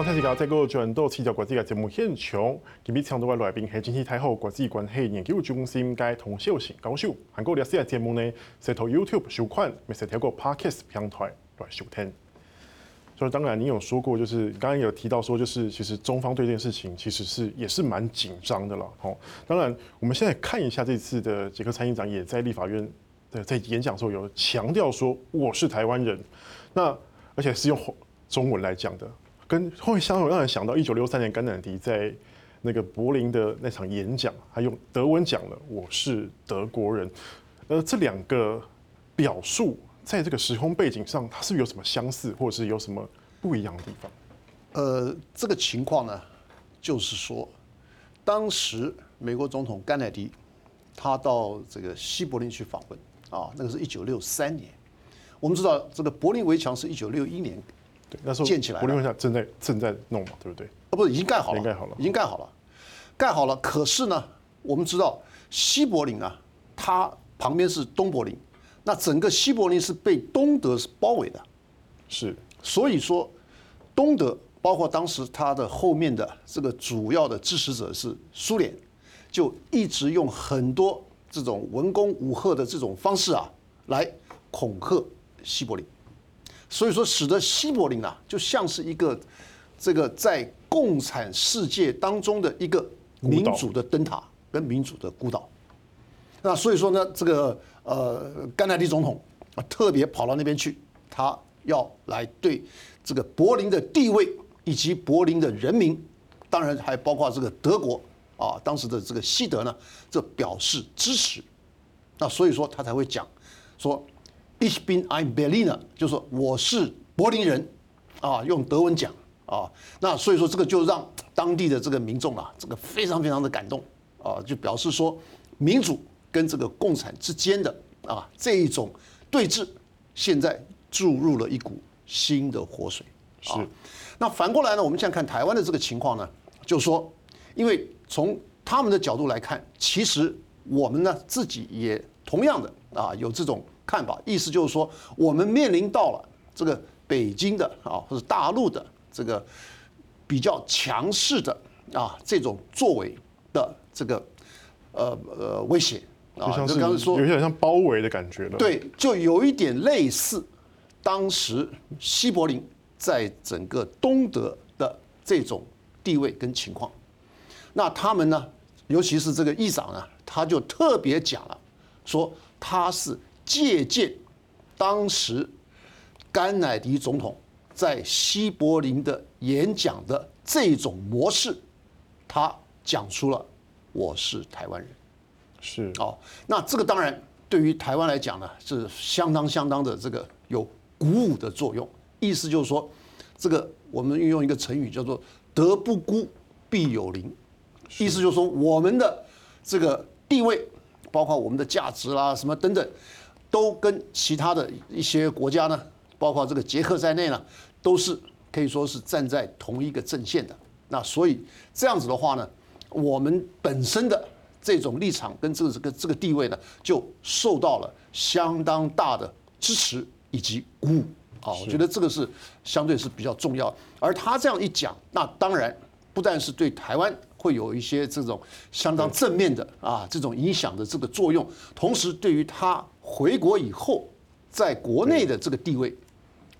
刚才是讲，在个转到七条国际嘅节目现场，今日请到嘅来宾系经济太后国际关系研究中心嘅童秀贤教授。韩国历史嘅节目呢，是透 YouTube 收看，咪是透过 Podcast 平台来收听。所以当然，你有说过，就是刚刚有提到说，就是其实中方对这件事情其实是也是蛮紧张的了。哦，当然，我们现在看一下这次的捷克参议长也在立法院的在演讲的时候有强调说我是台湾人，那而且是用中文来讲的。跟会相让人想到一九六三年甘乃迪在那个柏林的那场演讲，他用德文讲了“我是德国人”。呃，这两个表述在这个时空背景上，它是不是有什么相似，或者是有什么不一样的地方？呃，这个情况呢，就是说，当时美国总统甘乃迪他到这个西柏林去访问啊，那个是一九六三年。我们知道，这个柏林围墙是一九六一年。对，那时候建起来，柏林围墙正在正在弄嘛，对不对？啊，不是，已经盖好了，已经盖好了，已经盖好了，盖好了。可是呢，我们知道西柏林啊，它旁边是东柏林，那整个西柏林是被东德是包围的，是。所以说，东德包括当时它的后面的这个主要的支持者是苏联，就一直用很多这种文攻武吓的这种方式啊，来恐吓西柏林。所以说，使得西柏林啊，就像是一个这个在共产世界当中的一个民主的灯塔跟民主的孤岛。那所以说呢，这个呃，甘乃迪总统啊，特别跑到那边去，他要来对这个柏林的地位以及柏林的人民，当然还包括这个德国啊，当时的这个西德呢，这表示支持。那所以说他才会讲说。Ich bin ein Berliner，就是说我是柏林人，啊，用德文讲啊，那所以说这个就让当地的这个民众啊，这个非常非常的感动啊，就表示说民主跟这个共产之间的啊这一种对峙，现在注入了一股新的活水。是。那反过来呢，我们现在看台湾的这个情况呢，就是说，因为从他们的角度来看，其实我们呢自己也同样的啊有这种。看法，意思就是说，我们面临到了这个北京的啊，或者大陆的这个比较强势的啊这种作为的这个呃呃威胁啊，就刚才说有点像包围的感觉了。对，就有一点类似当时西柏林在整个东德的这种地位跟情况。那他们呢，尤其是这个议长呢，他就特别讲了，说他是。借鉴当时甘乃迪总统在西柏林的演讲的这种模式，他讲出了“我是台湾人”，是哦。那这个当然对于台湾来讲呢，是相当相当的这个有鼓舞的作用。意思就是说，这个我们运用一个成语叫做“德不孤，必有邻”，意思就是说，我们的这个地位，包括我们的价值啦，什么等等。都跟其他的一些国家呢，包括这个捷克在内呢，都是可以说是站在同一个阵线的。那所以这样子的话呢，我们本身的这种立场跟这个这个这个地位呢，就受到了相当大的支持以及鼓舞啊。我觉得这个是相对是比较重要。而他这样一讲，那当然不但是对台湾会有一些这种相当正面的啊这种影响的这个作用，同时对于他。回国以后，在国内的这个地位，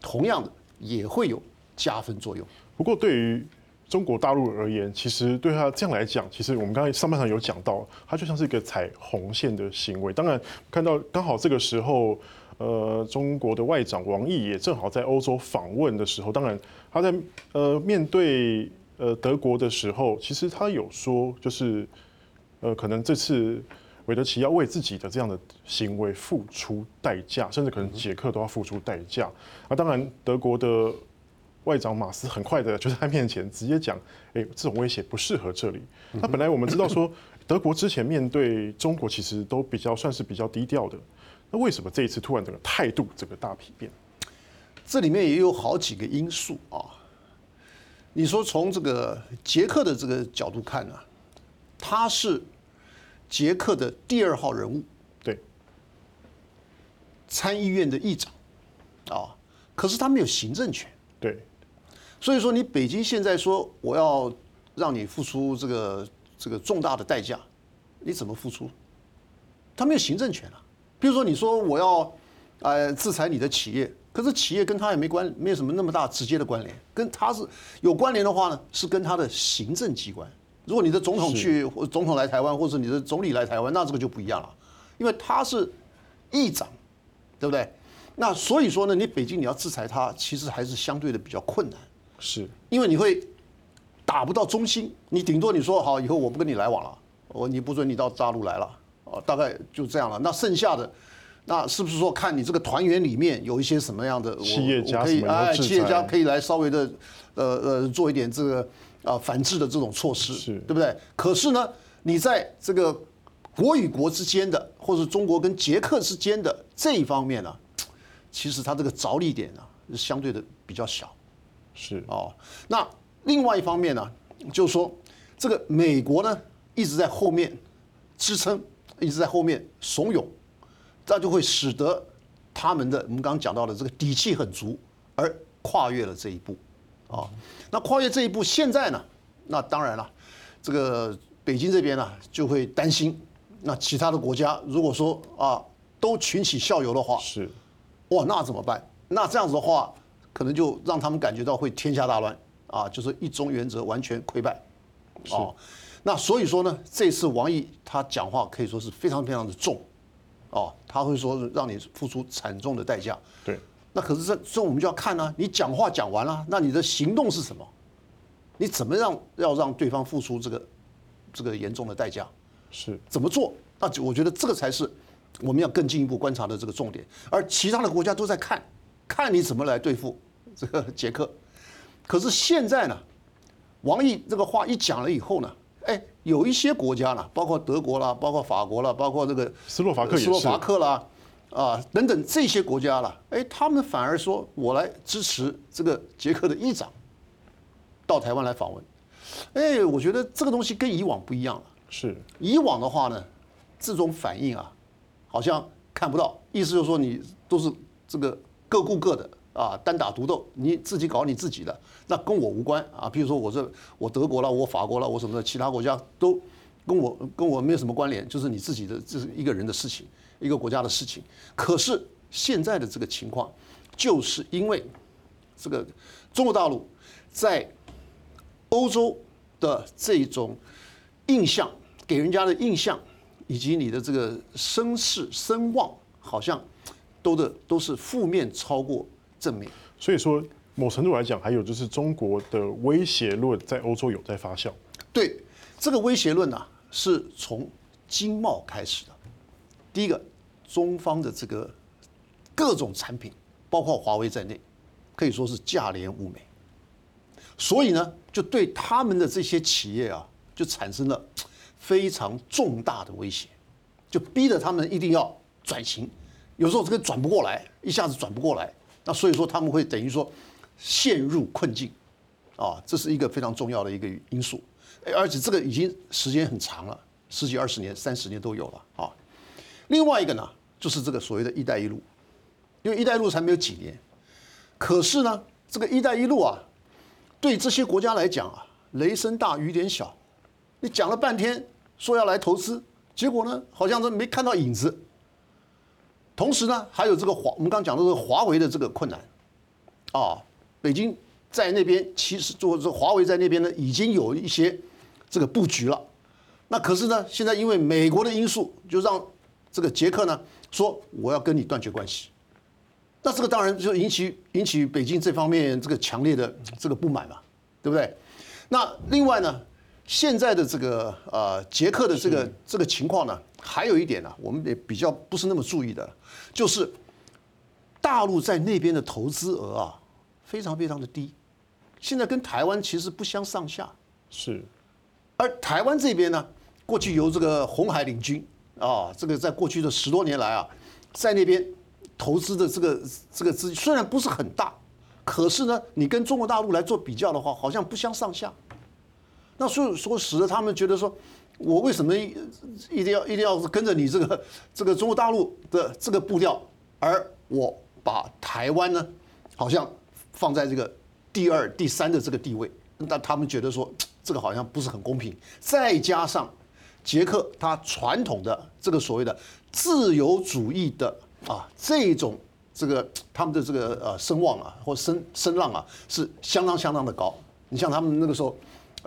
同样的也会有加分作用。不过，对于中国大陆而言，其实对他这样来讲，其实我们刚才上半场有讲到，它就像是一个踩红线的行为。当然，看到刚好这个时候，呃，中国的外长王毅也正好在欧洲访问的时候，当然他在呃面对呃德国的时候，其实他有说，就是呃可能这次。韦德奇要为自己的这样的行为付出代价，甚至可能捷克都要付出代价。那当然，德国的外长马斯很快的就在他面前直接讲：“哎，这种威胁不适合这里。”那本来我们知道说，德国之前面对中国其实都比较算是比较低调的，那为什么这一次突然整个态度整个大丕变？这里面也有好几个因素啊。你说从这个捷克的这个角度看呢，他是。捷克的第二号人物，对，参议院的议长，啊，可是他没有行政权，对，所以说，你北京现在说我要让你付出这个这个重大的代价，你怎么付出？他没有行政权啊。比如说，你说我要呃制裁你的企业，可是企业跟他也没关，没有什么那么大直接的关联。跟他是有关联的话呢，是跟他的行政机关。如果你的总统去，或总统来台湾，或者你的总理来台湾，那这个就不一样了，因为他是议长，对不对？那所以说呢，你北京你要制裁他，其实还是相对的比较困难，是因为你会打不到中心，你顶多你说好以后我不跟你来往了，我你不准你到大陆来了，哦，大概就这样了。那剩下的，那是不是说看你这个团员里面有一些什么样的企业家可以哎，企业家可以来稍微的呃呃做一点这个。啊，反制的这种措施，是对不对？可是呢，你在这个国与国之间的，或者中国跟捷克之间的这一方面呢，其实它这个着力点呢，是相对的比较小。是哦，那另外一方面呢，就是说这个美国呢一直在后面支撑，一直在后面怂恿，那就会使得他们的我们刚刚讲到的这个底气很足，而跨越了这一步。啊，那跨越这一步，现在呢？那当然了，这个北京这边呢就会担心，那其他的国家如果说啊都群起效尤的话，是，哇，那怎么办？那这样子的话，可能就让他们感觉到会天下大乱啊，就是一中原则完全溃败。哦，那所以说呢，这次王毅他讲话可以说是非常非常的重，哦，他会说让你付出惨重的代价。对。那可是这这我们就要看呢、啊，你讲话讲完了，那你的行动是什么？你怎么让要让对方付出这个这个严重的代价？是怎么做？那就我觉得这个才是我们要更进一步观察的这个重点。而其他的国家都在看，看你怎么来对付这个捷克。可是现在呢，王毅这个话一讲了以后呢，哎，有一些国家呢，包括德国啦，包括法国啦，包括这个斯洛伐克，斯洛伐克啦。啊，等等这些国家了，哎，他们反而说我来支持这个捷克的议长到台湾来访问，哎，我觉得这个东西跟以往不一样了。是，以往的话呢，这种反应啊，好像看不到，意思就是说你都是这个各顾各的啊，单打独斗，你自己搞你自己的，那跟我无关啊。比如说我这我德国了，我法国了，我什么的，其他国家都跟我跟我没有什么关联，就是你自己的这是一个人的事情。一个国家的事情，可是现在的这个情况，就是因为这个中国大陆在欧洲的这种印象，给人家的印象，以及你的这个声势声望，好像都的都是负面超过正面。所以说，某程度来讲，还有就是中国的威胁论在欧洲有在发酵。对，这个威胁论呢，是从经贸开始的，第一个。中方的这个各种产品，包括华为在内，可以说是价廉物美，所以呢，就对他们的这些企业啊，就产生了非常重大的威胁，就逼得他们一定要转型，有时候这个转不过来，一下子转不过来，那所以说他们会等于说陷入困境，啊，这是一个非常重要的一个因素，而且这个已经时间很长了，十几二十年、三十年都有了啊。另外一个呢？就是这个所谓的一带一路，因为一带一路才没有几年，可是呢，这个一带一路啊，对这些国家来讲啊，雷声大雨点小，你讲了半天说要来投资，结果呢，好像是没看到影子。同时呢，还有这个华，我们刚刚讲的这个华为的这个困难，啊，北京在那边其实做这华为在那边呢，已经有一些这个布局了，那可是呢，现在因为美国的因素，就让这个捷克呢。说我要跟你断绝关系，那这个当然就引起引起北京这方面这个强烈的这个不满嘛，对不对？那另外呢，现在的这个呃捷克的这个这个情况呢，还有一点呢，我们也比较不是那么注意的，就是大陆在那边的投资额啊，非常非常的低，现在跟台湾其实不相上下。是，而台湾这边呢，过去由这个红海领军。啊，这个在过去的十多年来啊，在那边投资的这个这个资金虽然不是很大，可是呢，你跟中国大陆来做比较的话，好像不相上下。那所以说，使得他们觉得说，我为什么一定要一定要跟着你这个这个中国大陆的这个步调，而我把台湾呢，好像放在这个第二、第三的这个地位，那他们觉得说这个好像不是很公平。再加上捷克他传统的这个所谓的自由主义的啊这种这个他们的这个呃声望啊或声声浪啊是相当相当的高。你像他们那个时候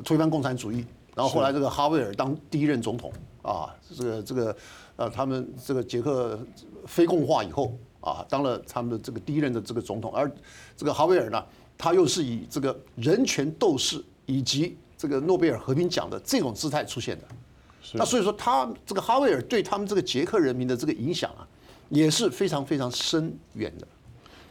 推翻共产主义，然后后来这个哈维尔当第一任总统啊，这个这个呃他们这个捷克非共化以后。啊，当了他们的这个第一任的这个总统，而这个哈维尔呢，他又是以这个人权斗士以及这个诺贝尔和平奖的这种姿态出现的。那所以说，他这个哈维尔对他们这个捷克人民的这个影响啊，也是非常非常深远的。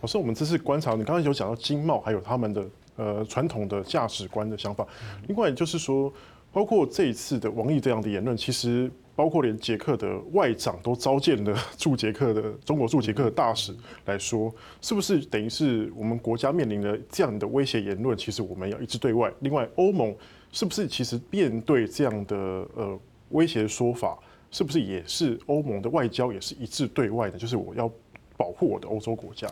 老师，我们这次观察，你刚才有讲到经贸，还有他们的呃传统的价值观的想法。另外就是说，包括这一次的王毅这样的言论，其实。包括连捷克的外长都召见了驻捷克的中国驻捷克的大使来说，是不是等于是我们国家面临的这样的威胁言论？其实我们要一致对外。另外，欧盟是不是其实面对这样的呃威胁说法，是不是也是欧盟的外交也是一致对外的？就是我要保护我的欧洲国家。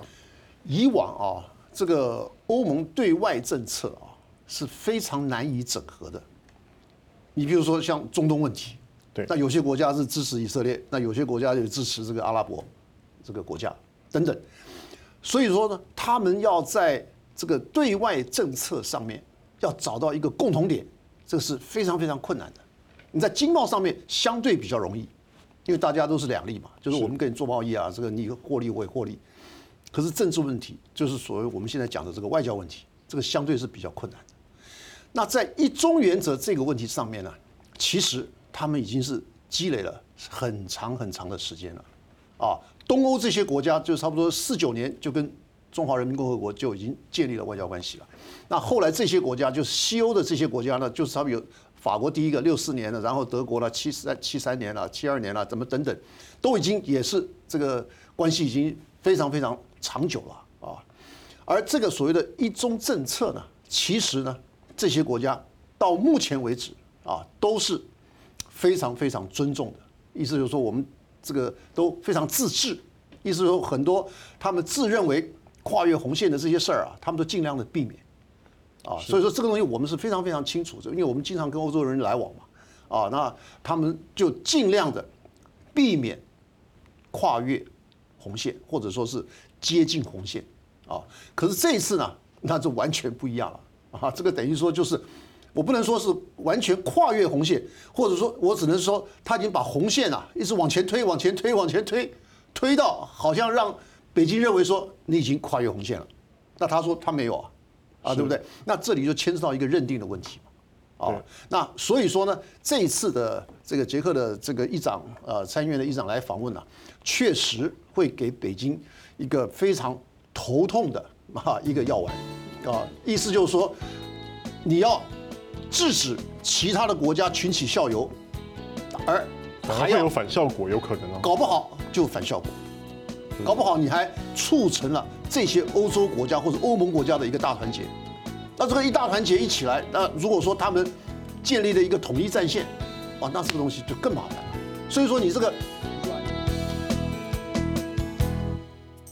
以往啊，这个欧盟对外政策啊是非常难以整合的。你比如说像中东问题。对，那有些国家是支持以色列，那有些国家就支持这个阿拉伯这个国家等等，所以说呢，他们要在这个对外政策上面要找到一个共同点，这个是非常非常困难的。你在经贸上面相对比较容易，因为大家都是两利嘛，就是我们跟你做贸易啊，这个你获利我也获利。可是政治问题就是所谓我们现在讲的这个外交问题，这个相对是比较困难的。那在一中原则这个问题上面呢，其实。他们已经是积累了很长很长的时间了，啊，东欧这些国家就差不多四九年就跟中华人民共和国就已经建立了外交关系了。那后来这些国家，就是西欧的这些国家呢，就是他们有法国第一个六四年了，然后德国了七三七三年了，七二年了，怎么等等，都已经也是这个关系已经非常非常长久了啊。而这个所谓的一中政策呢，其实呢，这些国家到目前为止啊，都是。非常非常尊重的意思，就是说我们这个都非常自治，意思说很多他们自认为跨越红线的这些事儿啊，他们都尽量的避免啊。所以说这个东西我们是非常非常清楚的，因为我们经常跟欧洲人来往嘛啊，那他们就尽量的避免跨越红线，或者说是接近红线啊。可是这一次呢，那就完全不一样了啊，这个等于说就是。我不能说是完全跨越红线，或者说我只能说他已经把红线啊一直往前推、往前推、往前推，推到好像让北京认为说你已经跨越红线了。那他说他没有啊，啊对不对？那这里就牵涉到一个认定的问题嘛，啊，那所以说呢，这一次的这个捷克的这个议长呃参议院的议长来访问呢，确实会给北京一个非常头痛的啊一个药丸啊，意思就是说你要。制止其他的国家群起效尤，而还有反效果，有可能啊。搞不好就反效果，搞不好你还促成了这些欧洲国家或者欧盟国家的一个大团结。那这个一大团结一起来，那如果说他们建立了一个统一战线，哇，那这个东西就更麻烦了。所以说你这个